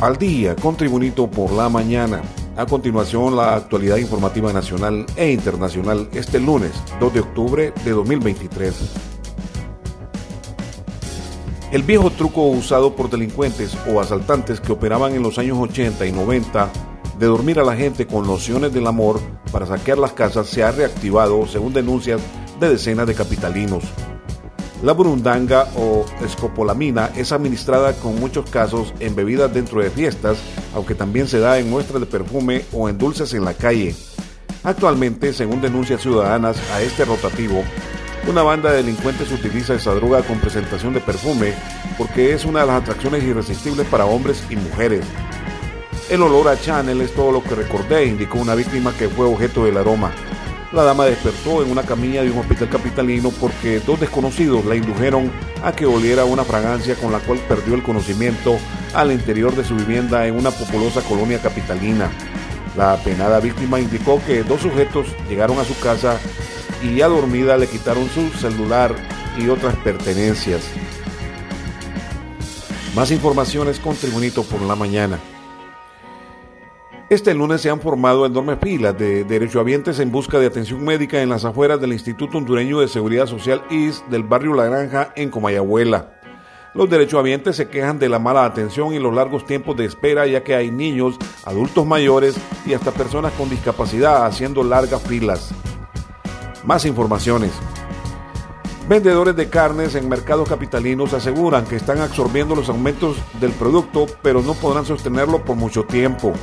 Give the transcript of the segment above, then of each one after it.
al día con Tribunito por la mañana. A continuación, la actualidad informativa nacional e internacional este lunes 2 de octubre de 2023. El viejo truco usado por delincuentes o asaltantes que operaban en los años 80 y 90 de dormir a la gente con nociones del amor para saquear las casas se ha reactivado según denuncias de decenas de capitalinos. La burundanga o escopolamina es administrada con muchos casos en bebidas dentro de fiestas, aunque también se da en muestras de perfume o en dulces en la calle. Actualmente, según denuncias ciudadanas a este rotativo, una banda de delincuentes utiliza esa droga con presentación de perfume porque es una de las atracciones irresistibles para hombres y mujeres. El olor a Chanel es todo lo que recordé, indicó una víctima que fue objeto del aroma. La dama despertó en una camilla de un hospital capitalino porque dos desconocidos la indujeron a que oliera una fragancia con la cual perdió el conocimiento al interior de su vivienda en una populosa colonia capitalina. La penada víctima indicó que dos sujetos llegaron a su casa y ya dormida le quitaron su celular y otras pertenencias. Más informaciones con Tribunito por la mañana. Este lunes se han formado enormes filas de derechohabientes en busca de atención médica en las afueras del Instituto Hondureño de Seguridad Social IS del barrio La Granja en Comayagüela. Los derechohabientes se quejan de la mala atención y los largos tiempos de espera ya que hay niños, adultos mayores y hasta personas con discapacidad haciendo largas filas. Más informaciones. Vendedores de carnes en mercados capitalinos aseguran que están absorbiendo los aumentos del producto, pero no podrán sostenerlo por mucho tiempo.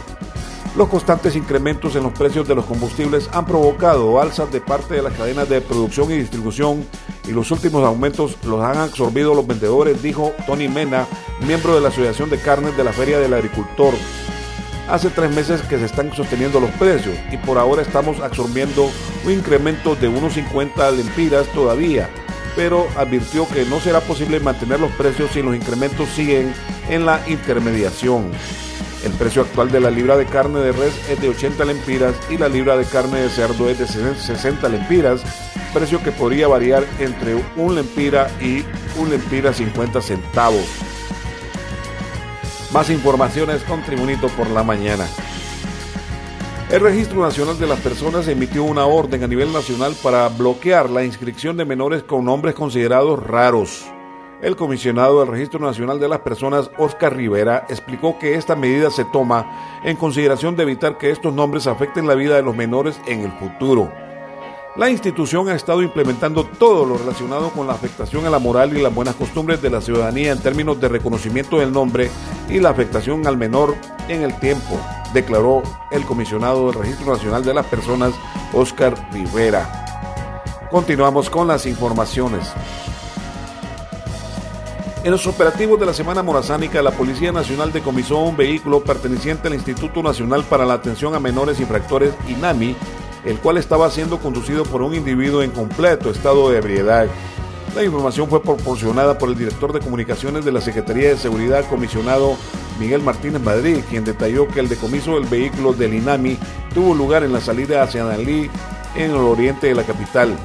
Los constantes incrementos en los precios de los combustibles han provocado alzas de parte de las cadenas de producción y distribución y los últimos aumentos los han absorbido los vendedores, dijo Tony Mena, miembro de la Asociación de Carnes de la Feria del Agricultor. Hace tres meses que se están sosteniendo los precios y por ahora estamos absorbiendo un incremento de unos 50 lempiras todavía, pero advirtió que no será posible mantener los precios si los incrementos siguen en la intermediación. El precio actual de la libra de carne de res es de 80 lempiras y la libra de carne de cerdo es de 60 lempiras, precio que podría variar entre un lempira y un lempira 50 centavos. Más informaciones con Tribunito por la mañana. El Registro Nacional de las Personas emitió una orden a nivel nacional para bloquear la inscripción de menores con nombres considerados raros. El comisionado del Registro Nacional de las Personas, Oscar Rivera, explicó que esta medida se toma en consideración de evitar que estos nombres afecten la vida de los menores en el futuro. La institución ha estado implementando todo lo relacionado con la afectación a la moral y las buenas costumbres de la ciudadanía en términos de reconocimiento del nombre y la afectación al menor en el tiempo, declaró el comisionado del Registro Nacional de las Personas, Oscar Rivera. Continuamos con las informaciones. En los operativos de la Semana Morazánica, la Policía Nacional decomisó un vehículo perteneciente al Instituto Nacional para la Atención a Menores Infractores, INAMI, el cual estaba siendo conducido por un individuo en completo estado de ebriedad. La información fue proporcionada por el director de comunicaciones de la Secretaría de Seguridad, comisionado Miguel Martínez Madrid, quien detalló que el decomiso del vehículo del INAMI tuvo lugar en la salida hacia Dalí, en el oriente de la capital.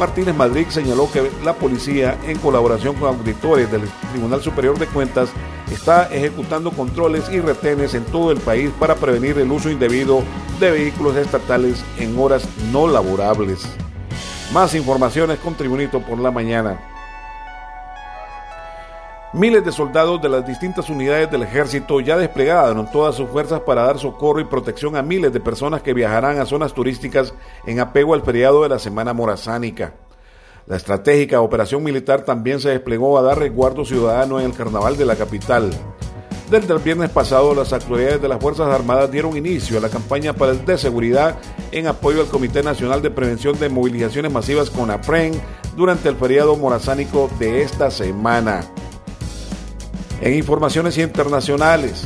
Martínez Madrid señaló que la policía, en colaboración con auditores del Tribunal Superior de Cuentas, está ejecutando controles y retenes en todo el país para prevenir el uso indebido de vehículos estatales en horas no laborables. Más informaciones con Tribunito por la mañana. Miles de soldados de las distintas unidades del ejército ya desplegaron todas sus fuerzas para dar socorro y protección a miles de personas que viajarán a zonas turísticas en apego al feriado de la Semana Morazánica. La estratégica operación militar también se desplegó a dar resguardo ciudadano en el carnaval de la capital. Desde el viernes pasado, las autoridades de las Fuerzas Armadas dieron inicio a la campaña para el de seguridad en apoyo al Comité Nacional de Prevención de Movilizaciones Masivas con APREN durante el feriado morazánico de esta semana. En informaciones internacionales,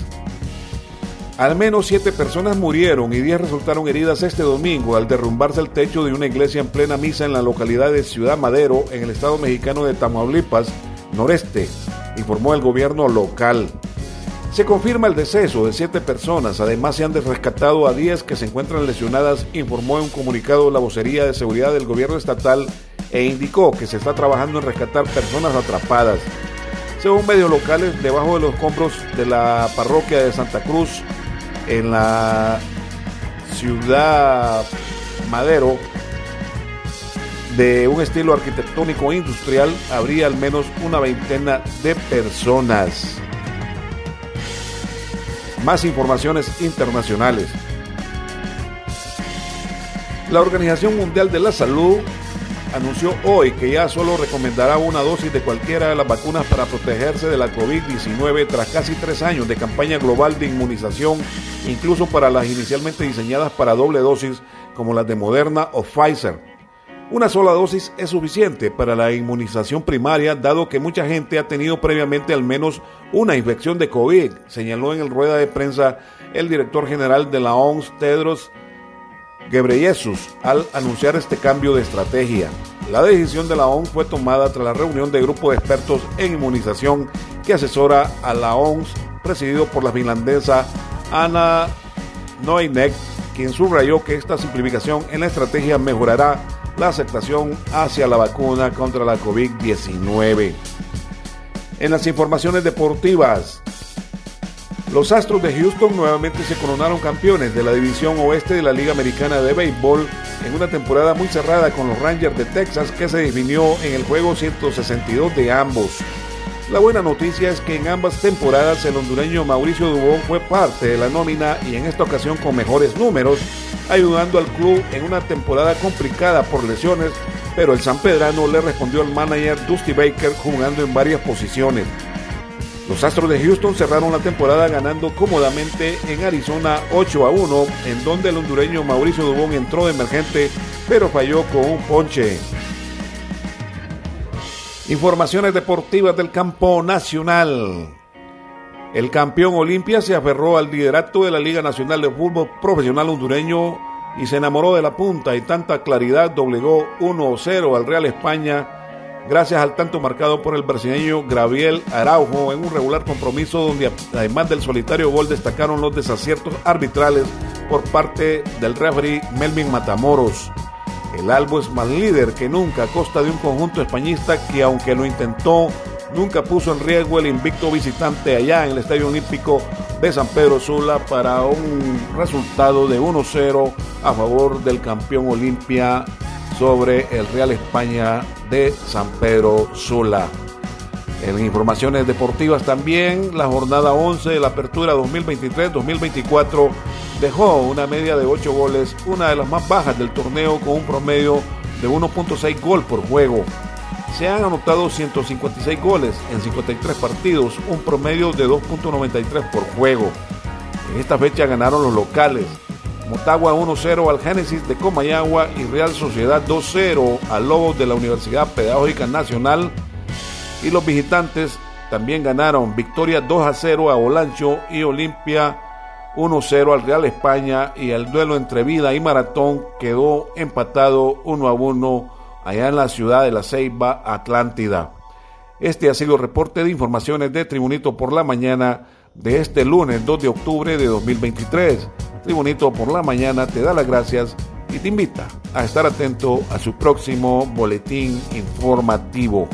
al menos siete personas murieron y diez resultaron heridas este domingo al derrumbarse el techo de una iglesia en plena misa en la localidad de Ciudad Madero, en el estado mexicano de Tamaulipas, noreste, informó el gobierno local. Se confirma el deceso de siete personas, además se han rescatado a diez que se encuentran lesionadas, informó en un comunicado la vocería de seguridad del gobierno estatal e indicó que se está trabajando en rescatar personas atrapadas. Según medios locales, debajo de los escombros de la parroquia de Santa Cruz, en la ciudad Madero, de un estilo arquitectónico e industrial, habría al menos una veintena de personas. Más informaciones internacionales. La Organización Mundial de la Salud anunció hoy que ya solo recomendará una dosis de cualquiera de las vacunas para protegerse de la COVID-19 tras casi tres años de campaña global de inmunización, incluso para las inicialmente diseñadas para doble dosis como las de Moderna o Pfizer. Una sola dosis es suficiente para la inmunización primaria, dado que mucha gente ha tenido previamente al menos una infección de COVID, señaló en el rueda de prensa el director general de la OMS, Tedros Ghebreyesus al anunciar este cambio de estrategia. La decisión de la OMS fue tomada tras la reunión de grupo de expertos en inmunización que asesora a la OMS, presidido por la finlandesa Anna Noinek, quien subrayó que esta simplificación en la estrategia mejorará la aceptación hacia la vacuna contra la COVID-19. En las informaciones deportivas, los Astros de Houston nuevamente se coronaron campeones de la división oeste de la Liga Americana de Béisbol en una temporada muy cerrada con los Rangers de Texas que se definió en el juego 162 de ambos. La buena noticia es que en ambas temporadas el hondureño Mauricio Dubón fue parte de la nómina y en esta ocasión con mejores números, ayudando al club en una temporada complicada por lesiones, pero el San Pedrano le respondió al manager Dusty Baker jugando en varias posiciones. Los Astros de Houston cerraron la temporada ganando cómodamente en Arizona 8 a 1, en donde el hondureño Mauricio Dubón entró de emergente, pero falló con un ponche. Informaciones deportivas del campo nacional. El campeón Olimpia se aferró al liderato de la Liga Nacional de Fútbol Profesional Hondureño y se enamoró de la punta y tanta claridad doblegó 1-0 al Real España gracias al tanto marcado por el brasileño Gabriel Araujo en un regular compromiso donde además del solitario gol destacaron los desaciertos arbitrales por parte del referee Melvin Matamoros. El Albo es más líder que nunca a costa de un conjunto españista que aunque lo intentó, nunca puso en riesgo el invicto visitante allá en el Estadio Olímpico de San Pedro Sula para un resultado de 1-0 a favor del campeón Olimpia sobre el Real España de San Pedro Sula. En informaciones deportivas también, la jornada 11 de la apertura 2023-2024 dejó una media de 8 goles, una de las más bajas del torneo con un promedio de 1.6 gol por juego. Se han anotado 156 goles en 53 partidos, un promedio de 2.93 por juego. En esta fecha ganaron los locales, Motagua 1-0 al Génesis de Comayagua y Real Sociedad 2-0 al Lobos de la Universidad Pedagógica Nacional. Y los visitantes también ganaron victoria 2-0 a Olancho y Olimpia 1-0 al Real España y el duelo entre Vida y Maratón quedó empatado 1-1 allá en la ciudad de La Ceiba, Atlántida. Este ha sido el reporte de informaciones de Tribunito por la mañana de este lunes 2 de octubre de 2023. Tribunito por la mañana te da las gracias y te invita a estar atento a su próximo boletín informativo.